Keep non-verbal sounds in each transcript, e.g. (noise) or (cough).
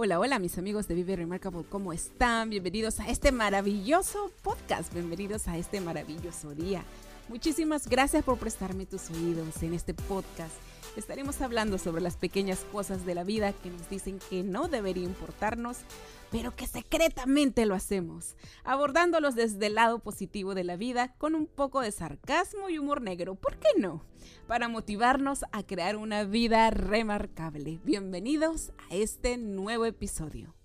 Hola, hola mis amigos de Vive Remarkable, ¿cómo están? Bienvenidos a este maravilloso podcast, bienvenidos a este maravilloso día. Muchísimas gracias por prestarme tus oídos en este podcast. Estaremos hablando sobre las pequeñas cosas de la vida que nos dicen que no debería importarnos, pero que secretamente lo hacemos, abordándolos desde el lado positivo de la vida con un poco de sarcasmo y humor negro, ¿por qué no? Para motivarnos a crear una vida remarcable. Bienvenidos a este nuevo episodio.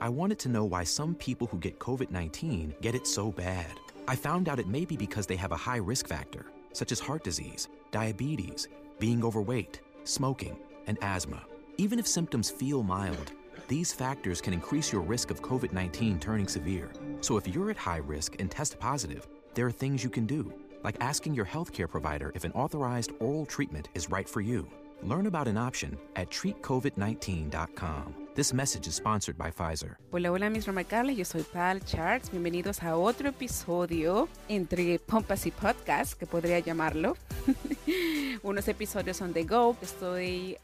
I wanted to know why some people who get COVID 19 get it so bad. I found out it may be because they have a high risk factor, such as heart disease, diabetes, being overweight, smoking, and asthma. Even if symptoms feel mild, these factors can increase your risk of COVID 19 turning severe. So if you're at high risk and test positive, there are things you can do, like asking your healthcare provider if an authorized oral treatment is right for you. Learn about an option at treatcovid19.com. This message is sponsored by Pfizer. Hola, hola mis remarcables, yo soy Pal Charts. Bienvenidos a otro episodio entre Pompas y Podcast, que podría llamarlo. (laughs) Unos episodios son de Go, estoy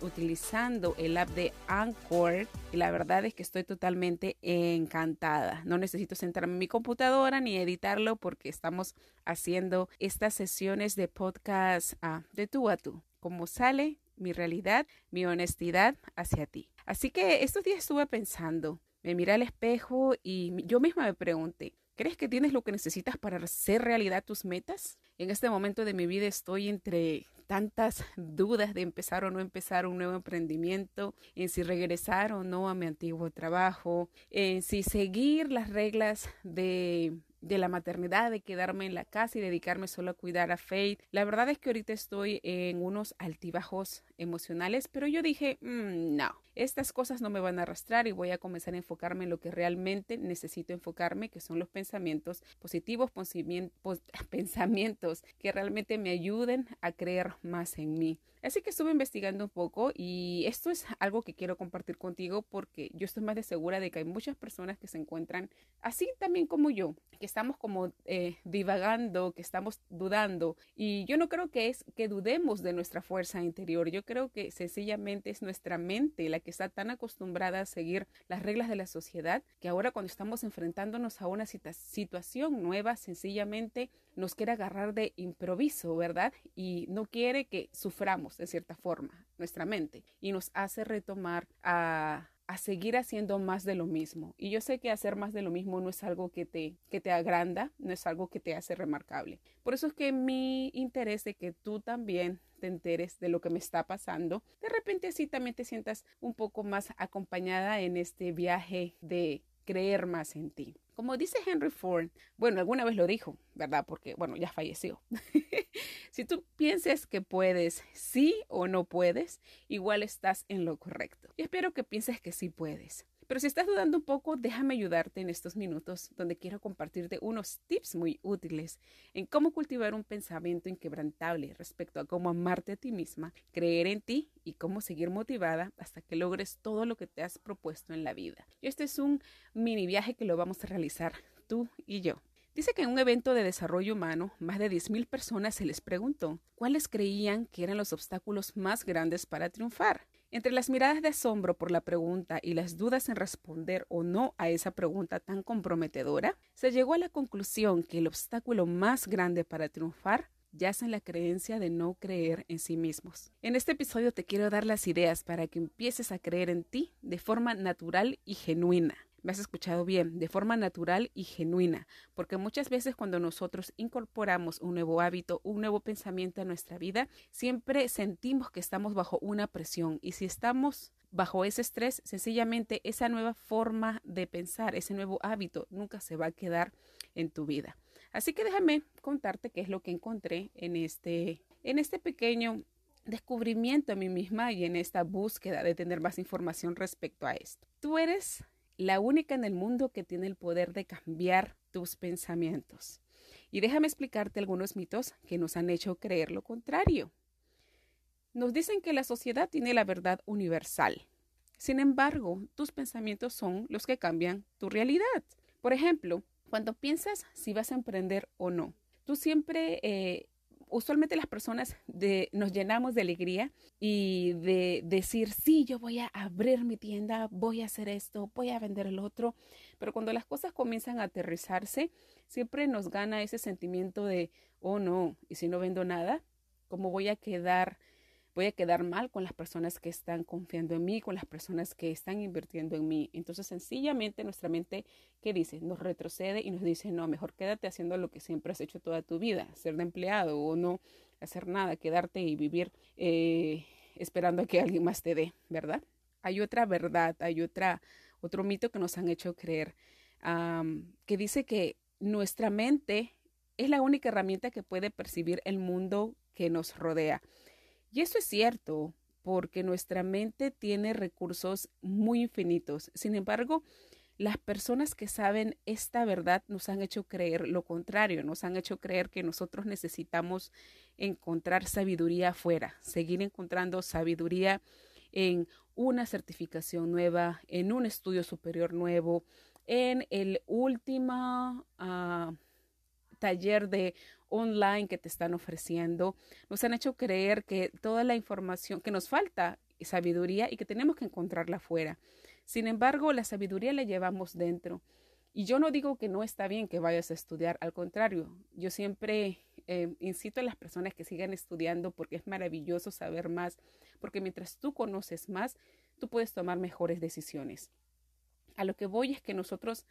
utilizando el app de Anchor y la verdad es que estoy totalmente encantada. No necesito sentarme en mi computadora ni editarlo porque estamos haciendo estas sesiones de podcast uh, de tú a tú. Como sale mi realidad, mi honestidad hacia ti. Así que estos días estuve pensando, me miré al espejo y yo misma me pregunté, ¿crees que tienes lo que necesitas para hacer realidad tus metas? En este momento de mi vida estoy entre tantas dudas de empezar o no empezar un nuevo emprendimiento, en si regresar o no a mi antiguo trabajo, en si seguir las reglas de de la maternidad, de quedarme en la casa y dedicarme solo a cuidar a Faith. La verdad es que ahorita estoy en unos altibajos emocionales, pero yo dije, mm, no, estas cosas no me van a arrastrar y voy a comenzar a enfocarme en lo que realmente necesito enfocarme, que son los pensamientos positivos, (laughs) pensamientos que realmente me ayuden a creer más en mí. Así que estuve investigando un poco y esto es algo que quiero compartir contigo porque yo estoy más de segura de que hay muchas personas que se encuentran así también como yo, que estamos como eh, divagando, que estamos dudando. Y yo no creo que es que dudemos de nuestra fuerza interior, yo creo que sencillamente es nuestra mente la que está tan acostumbrada a seguir las reglas de la sociedad que ahora cuando estamos enfrentándonos a una situación nueva, sencillamente nos quiere agarrar de improviso, ¿verdad? Y no quiere que suframos de cierta forma nuestra mente y nos hace retomar a a seguir haciendo más de lo mismo. Y yo sé que hacer más de lo mismo no es algo que te, que te agranda, no es algo que te hace remarcable. Por eso es que mi interés de que tú también te enteres de lo que me está pasando, de repente así también te sientas un poco más acompañada en este viaje de creer más en ti. Como dice Henry Ford, bueno, alguna vez lo dijo, ¿verdad? Porque, bueno, ya falleció. (laughs) si tú pienses que puedes, sí o no puedes, igual estás en lo correcto. Y espero que pienses que sí puedes. Pero si estás dudando un poco, déjame ayudarte en estos minutos donde quiero compartirte unos tips muy útiles en cómo cultivar un pensamiento inquebrantable respecto a cómo amarte a ti misma, creer en ti y cómo seguir motivada hasta que logres todo lo que te has propuesto en la vida. Este es un mini viaje que lo vamos a realizar tú y yo. Dice que en un evento de desarrollo humano, más de 10.000 personas se les preguntó cuáles creían que eran los obstáculos más grandes para triunfar. Entre las miradas de asombro por la pregunta y las dudas en responder o no a esa pregunta tan comprometedora, se llegó a la conclusión que el obstáculo más grande para triunfar yace en la creencia de no creer en sí mismos. En este episodio te quiero dar las ideas para que empieces a creer en ti de forma natural y genuina me has escuchado bien, de forma natural y genuina, porque muchas veces cuando nosotros incorporamos un nuevo hábito, un nuevo pensamiento a nuestra vida, siempre sentimos que estamos bajo una presión y si estamos bajo ese estrés, sencillamente esa nueva forma de pensar, ese nuevo hábito nunca se va a quedar en tu vida. Así que déjame contarte qué es lo que encontré en este en este pequeño descubrimiento a mí misma y en esta búsqueda de tener más información respecto a esto. Tú eres la única en el mundo que tiene el poder de cambiar tus pensamientos. Y déjame explicarte algunos mitos que nos han hecho creer lo contrario. Nos dicen que la sociedad tiene la verdad universal. Sin embargo, tus pensamientos son los que cambian tu realidad. Por ejemplo, cuando piensas si vas a emprender o no, tú siempre eh, usualmente las personas de, nos llenamos de alegría y de decir, sí, yo voy a abrir mi tienda, voy a hacer esto, voy a vender el otro, pero cuando las cosas comienzan a aterrizarse, siempre nos gana ese sentimiento de, oh no, y si no vendo nada, ¿cómo voy a quedar? Voy a quedar mal con las personas que están confiando en mí, con las personas que están invirtiendo en mí. Entonces, sencillamente nuestra mente, ¿qué dice? Nos retrocede y nos dice, no, mejor quédate haciendo lo que siempre has hecho toda tu vida, ser de empleado o no hacer nada, quedarte y vivir eh, esperando a que alguien más te dé, ¿verdad? Hay otra verdad, hay otra, otro mito que nos han hecho creer, que dice que nuestra mente es la única herramienta que puede percibir el mundo que nos rodea. Y eso es cierto, porque nuestra mente tiene recursos muy infinitos. Sin embargo, las personas que saben esta verdad nos han hecho creer lo contrario, nos han hecho creer que nosotros necesitamos encontrar sabiduría afuera, seguir encontrando sabiduría en una certificación nueva, en un estudio superior nuevo, en el último uh, taller de online que te están ofreciendo, nos han hecho creer que toda la información que nos falta sabiduría y que tenemos que encontrarla afuera. Sin embargo, la sabiduría la llevamos dentro. Y yo no digo que no está bien que vayas a estudiar, al contrario, yo siempre eh, incito a las personas que sigan estudiando porque es maravilloso saber más, porque mientras tú conoces más, tú puedes tomar mejores decisiones. A lo que voy es que nosotros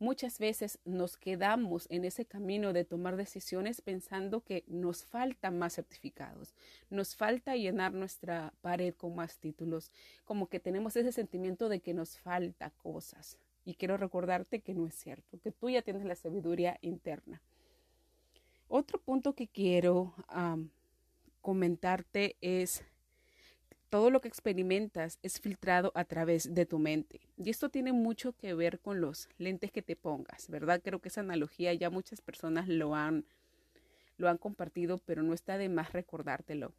Muchas veces nos quedamos en ese camino de tomar decisiones pensando que nos faltan más certificados, nos falta llenar nuestra pared con más títulos, como que tenemos ese sentimiento de que nos falta cosas. Y quiero recordarte que no es cierto, que tú ya tienes la sabiduría interna. Otro punto que quiero comentarte es todo lo que experimentas es filtrado a través de tu mente. Y esto tiene mucho que ver con los lentes que te pongas, ¿verdad? Creo que esa analogía ya muchas personas lo han, lo han compartido, pero no está de más recordártelo.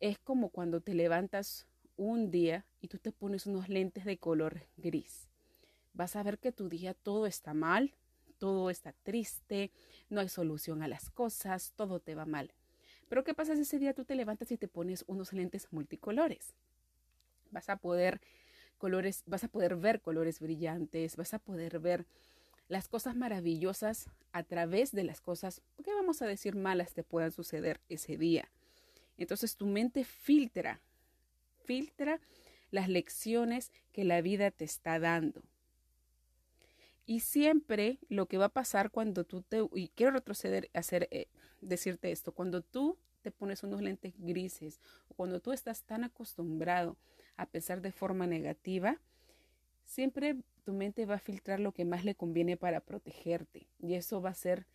Es como cuando te levantas un día y tú te pones unos lentes de color gris. Vas a ver que tu día todo está mal, todo está triste, no hay solución a las cosas, todo te va mal. Pero ¿qué pasa si ese día tú te levantas y te pones unos lentes multicolores? Vas a poder colores, vas a poder ver colores brillantes, vas a poder ver las cosas maravillosas a través de las cosas, que vamos a decir malas te puedan suceder ese día. Entonces tu mente filtra, filtra las lecciones que la vida te está dando. Y siempre lo que va a pasar cuando tú te, y quiero retroceder, hacer, eh, decirte esto, cuando tú te pones unos lentes grises cuando tú estás tan acostumbrado a pensar de forma negativa, siempre tu mente va a filtrar lo que más le conviene para protegerte y eso va a hacer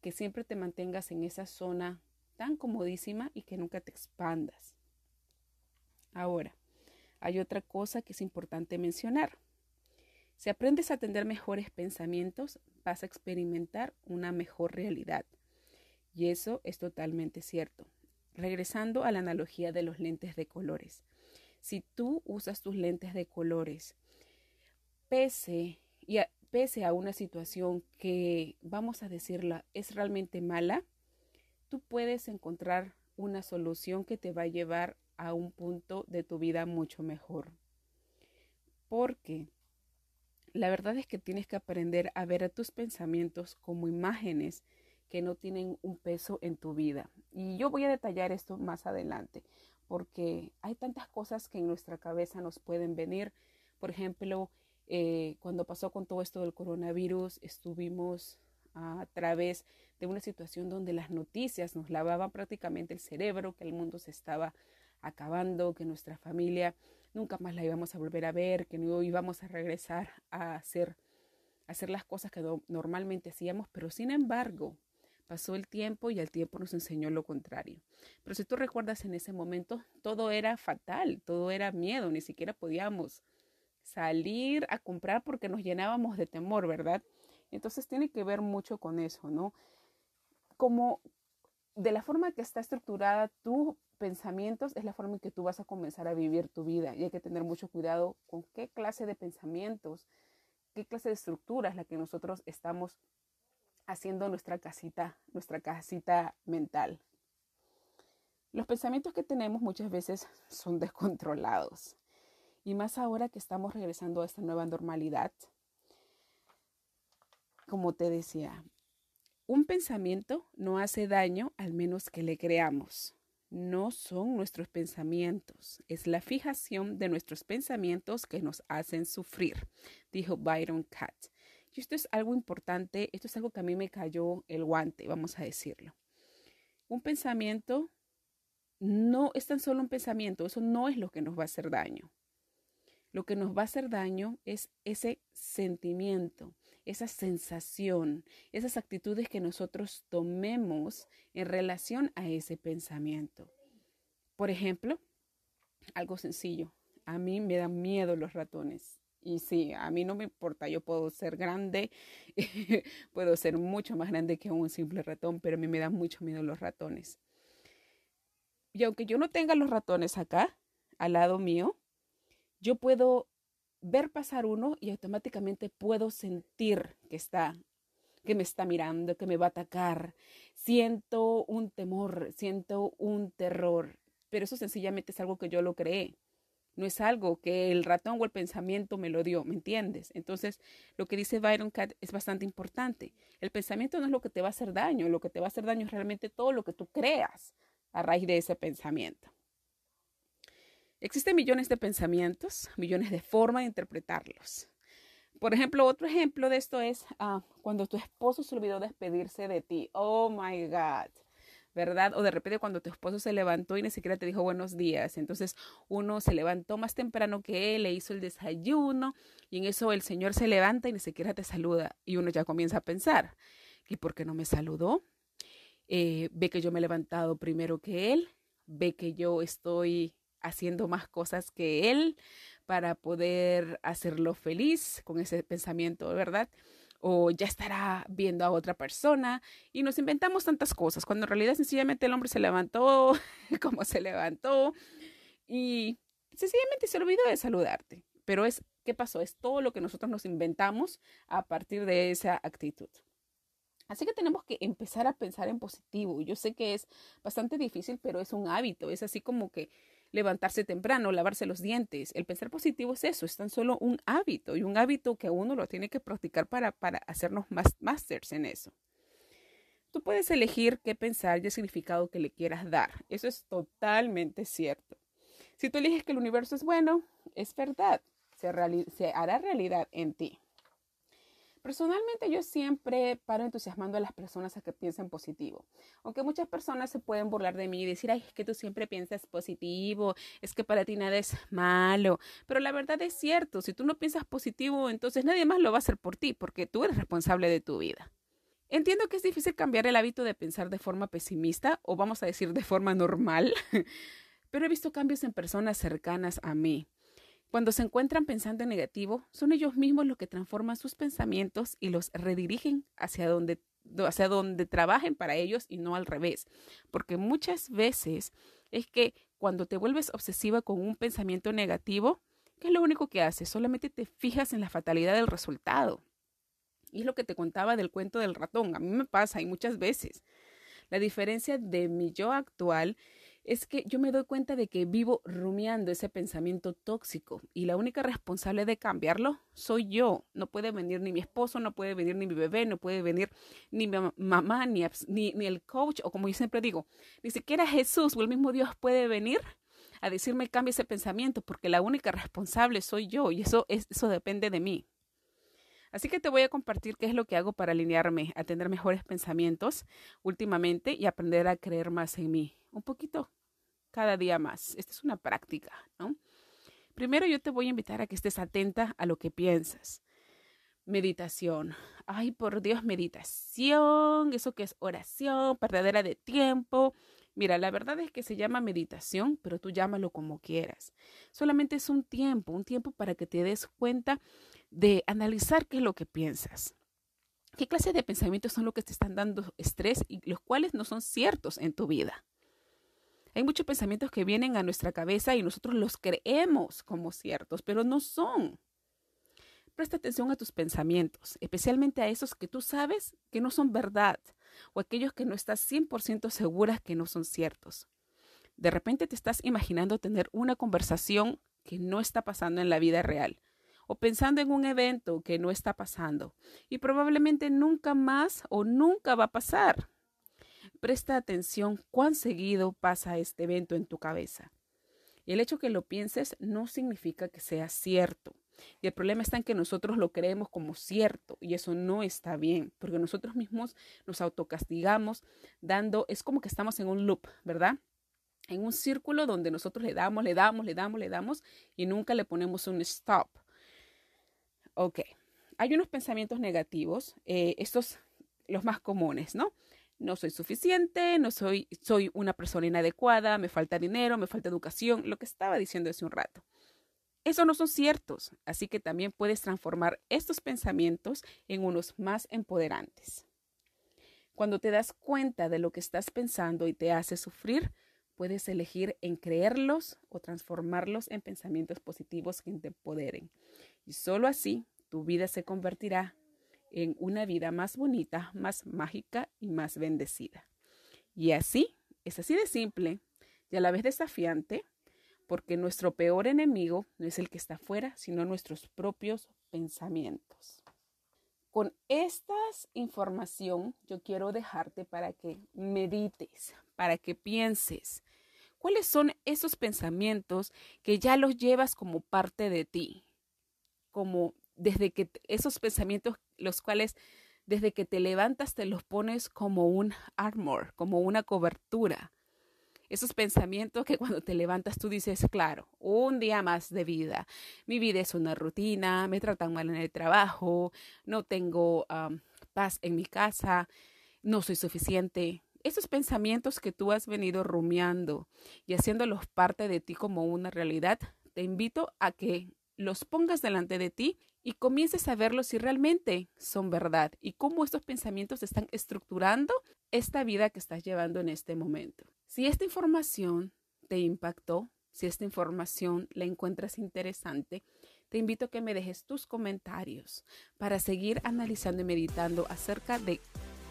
que siempre te mantengas en esa zona tan comodísima y que nunca te expandas. Ahora, hay otra cosa que es importante mencionar. Si aprendes a tener mejores pensamientos, vas a experimentar una mejor realidad. Y eso es totalmente cierto. Regresando a la analogía de los lentes de colores. Si tú usas tus lentes de colores, pese, y a, pese a una situación que, vamos a decirla, es realmente mala, tú puedes encontrar una solución que te va a llevar a un punto de tu vida mucho mejor. Porque la verdad es que tienes que aprender a ver a tus pensamientos como imágenes que no tienen un peso en tu vida. Y yo voy a detallar esto más adelante, porque hay tantas cosas que en nuestra cabeza nos pueden venir. Por ejemplo, eh, cuando pasó con todo esto del coronavirus, estuvimos a través de una situación donde las noticias nos lavaban prácticamente el cerebro, que el mundo se estaba acabando, que nuestra familia nunca más la íbamos a volver a ver, que no íbamos a regresar a hacer, hacer las cosas que normalmente hacíamos, pero sin embargo, pasó el tiempo y el tiempo nos enseñó lo contrario. Pero si tú recuerdas en ese momento, todo era fatal, todo era miedo, ni siquiera podíamos salir a comprar porque nos llenábamos de temor, ¿verdad? Entonces tiene que ver mucho con eso, ¿no? Como de la forma que está estructurada tu pensamientos es la forma en que tú vas a comenzar a vivir tu vida y hay que tener mucho cuidado con qué clase de pensamientos, qué clase de estructura es la que nosotros estamos haciendo nuestra casita, nuestra casita mental. Los pensamientos que tenemos muchas veces son descontrolados. Y más ahora que estamos regresando a esta nueva normalidad. Como te decía, un pensamiento no hace daño al menos que le creamos. No son nuestros pensamientos, es la fijación de nuestros pensamientos que nos hacen sufrir, dijo Byron Katz. Y esto es algo importante, esto es algo que a mí me cayó el guante, vamos a decirlo. Un pensamiento no es tan solo un pensamiento, eso no es lo que nos va a hacer daño. Lo que nos va a hacer daño es ese sentimiento, esa sensación, esas actitudes que nosotros tomemos en relación a ese pensamiento. Por ejemplo, algo sencillo, a mí me dan miedo los ratones. Y sí, a mí no me importa, yo puedo ser grande, (laughs) puedo ser mucho más grande que un simple ratón, pero a mí me dan mucho miedo los ratones. Y aunque yo no tenga los ratones acá, al lado mío, yo puedo ver pasar uno y automáticamente puedo sentir que está, que me está mirando, que me va a atacar. Siento un temor, siento un terror, pero eso sencillamente es algo que yo lo creé. No es algo que el ratón o el pensamiento me lo dio, ¿me entiendes? Entonces, lo que dice Byron Cat es bastante importante. El pensamiento no es lo que te va a hacer daño, lo que te va a hacer daño es realmente todo lo que tú creas a raíz de ese pensamiento. Existen millones de pensamientos, millones de formas de interpretarlos. Por ejemplo, otro ejemplo de esto es ah, cuando tu esposo se olvidó despedirse de ti. Oh my God. ¿verdad? O de repente cuando tu esposo se levantó y ni siquiera te dijo buenos días. Entonces uno se levantó más temprano que él, le hizo el desayuno y en eso el Señor se levanta y ni siquiera te saluda. Y uno ya comienza a pensar, ¿y por qué no me saludó? Eh, ve que yo me he levantado primero que él, ve que yo estoy haciendo más cosas que él para poder hacerlo feliz con ese pensamiento, ¿verdad? o ya estará viendo a otra persona y nos inventamos tantas cosas, cuando en realidad sencillamente el hombre se levantó (laughs) como se levantó y sencillamente se olvidó de saludarte. Pero es, ¿qué pasó? Es todo lo que nosotros nos inventamos a partir de esa actitud. Así que tenemos que empezar a pensar en positivo. Yo sé que es bastante difícil, pero es un hábito. Es así como que levantarse temprano, lavarse los dientes. El pensar positivo es eso, es tan solo un hábito y un hábito que uno lo tiene que practicar para, para hacernos más masters en eso. Tú puedes elegir qué pensar y el significado que le quieras dar. Eso es totalmente cierto. Si tú eliges que el universo es bueno, es verdad, se, se hará realidad en ti. Personalmente yo siempre paro entusiasmando a las personas a que piensen positivo. Aunque muchas personas se pueden burlar de mí y decir, ay, es que tú siempre piensas positivo, es que para ti nada es malo. Pero la verdad es cierto, si tú no piensas positivo, entonces nadie más lo va a hacer por ti, porque tú eres responsable de tu vida. Entiendo que es difícil cambiar el hábito de pensar de forma pesimista o vamos a decir de forma normal, (laughs) pero he visto cambios en personas cercanas a mí. Cuando se encuentran pensando en negativo, son ellos mismos los que transforman sus pensamientos y los redirigen hacia donde, hacia donde trabajen para ellos y no al revés. Porque muchas veces es que cuando te vuelves obsesiva con un pensamiento negativo, ¿qué es lo único que haces? Solamente te fijas en la fatalidad del resultado. Y es lo que te contaba del cuento del ratón. A mí me pasa y muchas veces. La diferencia de mi yo actual es que yo me doy cuenta de que vivo rumiando ese pensamiento tóxico y la única responsable de cambiarlo soy yo. No puede venir ni mi esposo, no puede venir ni mi bebé, no puede venir ni mi mamá, ni, ni, el coach, o como yo siempre digo, ni siquiera Jesús o el mismo Dios puede venir a decirme cambie ese pensamiento porque la única responsable soy yo y eso, eso depende de mí. Así que te voy a compartir qué es lo que hago para alinearme a tener mejores pensamientos últimamente y aprender a creer más en mí. Un poquito cada día más. Esta es una práctica, ¿no? Primero yo te voy a invitar a que estés atenta a lo que piensas. Meditación. Ay, por Dios, meditación. Eso que es oración, perdedera de tiempo. Mira, la verdad es que se llama meditación, pero tú llámalo como quieras. Solamente es un tiempo, un tiempo para que te des cuenta de analizar qué es lo que piensas. ¿Qué clase de pensamientos son los que te están dando estrés y los cuales no son ciertos en tu vida? Hay muchos pensamientos que vienen a nuestra cabeza y nosotros los creemos como ciertos, pero no son. Presta atención a tus pensamientos, especialmente a esos que tú sabes que no son verdad o aquellos que no estás 100% segura que no son ciertos. De repente te estás imaginando tener una conversación que no está pasando en la vida real o pensando en un evento que no está pasando y probablemente nunca más o nunca va a pasar. Presta atención cuán seguido pasa este evento en tu cabeza. El hecho que lo pienses no significa que sea cierto. Y el problema está en que nosotros lo creemos como cierto y eso no está bien, porque nosotros mismos nos autocastigamos dando, es como que estamos en un loop, ¿verdad? En un círculo donde nosotros le damos, le damos, le damos, le damos y nunca le ponemos un stop. Ok, hay unos pensamientos negativos, eh, estos los más comunes, ¿no? No soy suficiente, no soy, soy una persona inadecuada, me falta dinero, me falta educación, lo que estaba diciendo hace un rato. Esos no son ciertos, así que también puedes transformar estos pensamientos en unos más empoderantes. Cuando te das cuenta de lo que estás pensando y te hace sufrir, puedes elegir en creerlos o transformarlos en pensamientos positivos que te empoderen. Y solo así tu vida se convertirá en una vida más bonita, más mágica y más bendecida. Y así, es así de simple y a la vez desafiante, porque nuestro peor enemigo no es el que está afuera, sino nuestros propios pensamientos. Con esta información yo quiero dejarte para que medites, para que pienses cuáles son esos pensamientos que ya los llevas como parte de ti, como desde que esos pensamientos los cuales desde que te levantas te los pones como un armor, como una cobertura esos pensamientos que cuando te levantas tú dices, claro, un día más de vida. Mi vida es una rutina, me tratan mal en el trabajo, no tengo paz en mi casa, no soy suficiente. Esos pensamientos que tú has venido rumiando y haciéndolos parte de ti como una realidad, te invito a que los pongas delante de ti y comiences a verlos si realmente son verdad y cómo estos pensamientos están estructurando esta vida que estás llevando en este momento. Si esta información te impactó, si esta información la encuentras interesante, te invito a que me dejes tus comentarios para seguir analizando y meditando acerca de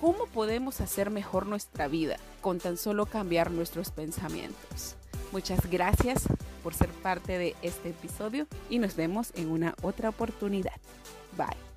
cómo podemos hacer mejor nuestra vida con tan solo cambiar nuestros pensamientos. Muchas gracias por ser parte de este episodio y nos vemos en una otra oportunidad. Bye.